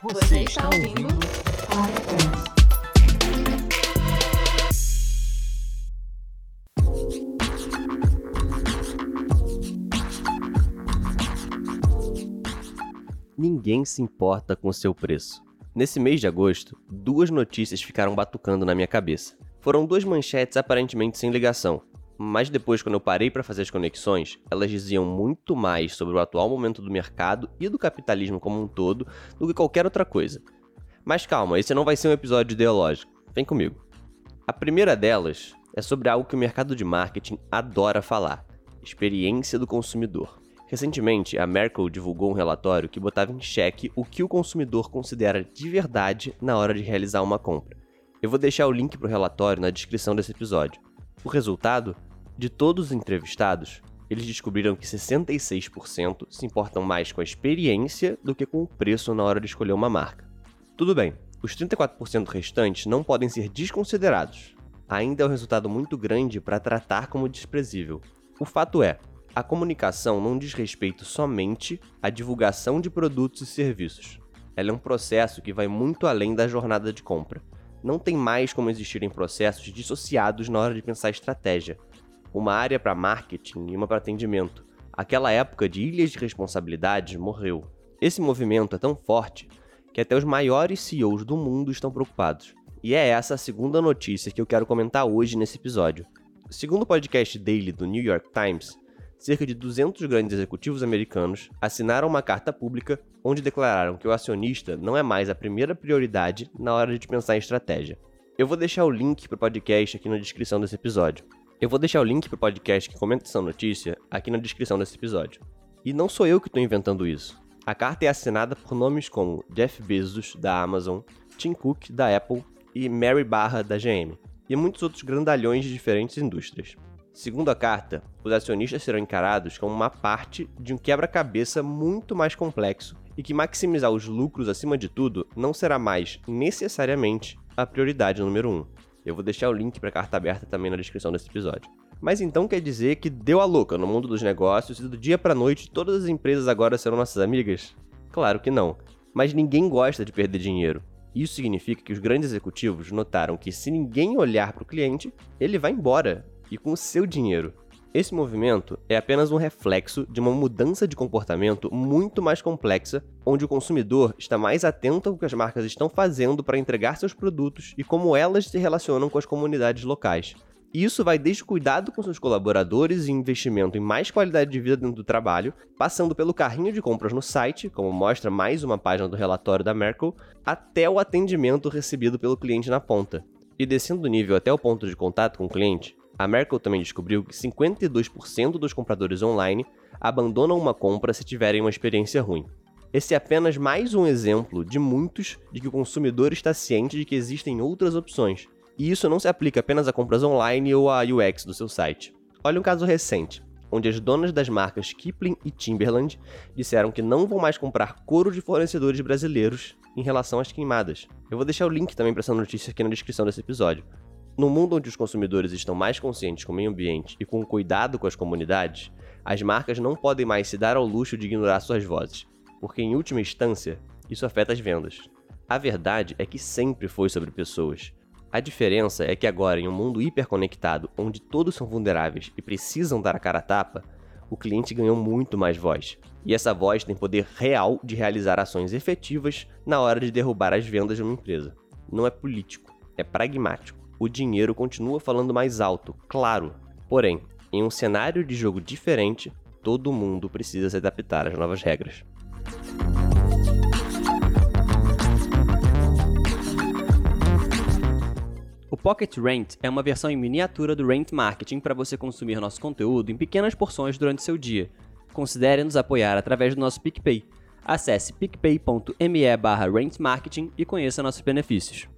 Você está ouvindo. Ninguém se importa com o seu preço. Nesse mês de agosto, duas notícias ficaram batucando na minha cabeça. Foram duas manchetes aparentemente sem ligação, mas depois, quando eu parei para fazer as conexões, elas diziam muito mais sobre o atual momento do mercado e do capitalismo como um todo do que qualquer outra coisa. Mas calma, esse não vai ser um episódio ideológico. Vem comigo. A primeira delas é sobre algo que o mercado de marketing adora falar: experiência do consumidor. Recentemente, a Merkel divulgou um relatório que botava em xeque o que o consumidor considera de verdade na hora de realizar uma compra. Eu vou deixar o link para o relatório na descrição desse episódio. O resultado? De todos os entrevistados, eles descobriram que 66% se importam mais com a experiência do que com o preço na hora de escolher uma marca. Tudo bem, os 34% restantes não podem ser desconsiderados. Ainda é um resultado muito grande para tratar como desprezível. O fato é, a comunicação não diz respeito somente à divulgação de produtos e serviços. Ela é um processo que vai muito além da jornada de compra. Não tem mais como existirem processos dissociados na hora de pensar estratégia. Uma área para marketing e uma para atendimento. Aquela época de ilhas de responsabilidade morreu. Esse movimento é tão forte que até os maiores CEOs do mundo estão preocupados. E é essa a segunda notícia que eu quero comentar hoje nesse episódio. Segundo o podcast Daily do New York Times, cerca de 200 grandes executivos americanos assinaram uma carta pública onde declararam que o acionista não é mais a primeira prioridade na hora de pensar em estratégia. Eu vou deixar o link para o podcast aqui na descrição desse episódio. Eu vou deixar o link para o podcast que comenta essa notícia aqui na descrição desse episódio. E não sou eu que estou inventando isso. A carta é assinada por nomes como Jeff Bezos, da Amazon, Tim Cook, da Apple e Mary Barra, da GM, e muitos outros grandalhões de diferentes indústrias. Segundo a carta, os acionistas serão encarados como uma parte de um quebra-cabeça muito mais complexo e que maximizar os lucros acima de tudo não será mais necessariamente a prioridade número um. Eu vou deixar o link para a carta aberta também na descrição desse episódio. Mas então quer dizer que deu a louca no mundo dos negócios e do dia para noite todas as empresas agora serão nossas amigas? Claro que não. Mas ninguém gosta de perder dinheiro. Isso significa que os grandes executivos notaram que se ninguém olhar para o cliente, ele vai embora e com o seu dinheiro. Esse movimento é apenas um reflexo de uma mudança de comportamento muito mais complexa, onde o consumidor está mais atento ao que as marcas estão fazendo para entregar seus produtos e como elas se relacionam com as comunidades locais. Isso vai desde cuidado com seus colaboradores e investimento em mais qualidade de vida dentro do trabalho, passando pelo carrinho de compras no site, como mostra mais uma página do relatório da Merkel, até o atendimento recebido pelo cliente na ponta. E descendo o nível até o ponto de contato com o cliente, a Merkel também descobriu que 52% dos compradores online abandonam uma compra se tiverem uma experiência ruim. Esse é apenas mais um exemplo de muitos de que o consumidor está ciente de que existem outras opções. E isso não se aplica apenas a compras online ou a UX do seu site. Olha um caso recente, onde as donas das marcas Kipling e Timberland disseram que não vão mais comprar couro de fornecedores brasileiros em relação às queimadas. Eu vou deixar o link também para essa notícia aqui na descrição desse episódio. No mundo onde os consumidores estão mais conscientes com o meio ambiente e com cuidado com as comunidades, as marcas não podem mais se dar ao luxo de ignorar suas vozes, porque em última instância, isso afeta as vendas. A verdade é que sempre foi sobre pessoas. A diferença é que agora, em um mundo hiperconectado, onde todos são vulneráveis e precisam dar a cara a tapa, o cliente ganhou muito mais voz. E essa voz tem poder real de realizar ações efetivas na hora de derrubar as vendas de uma empresa. Não é político, é pragmático o dinheiro continua falando mais alto, claro. Porém, em um cenário de jogo diferente, todo mundo precisa se adaptar às novas regras. O Pocket Rent é uma versão em miniatura do Rent Marketing para você consumir nosso conteúdo em pequenas porções durante seu dia. Considere nos apoiar através do nosso PicPay. Acesse picpay.me barra rentmarketing e conheça nossos benefícios.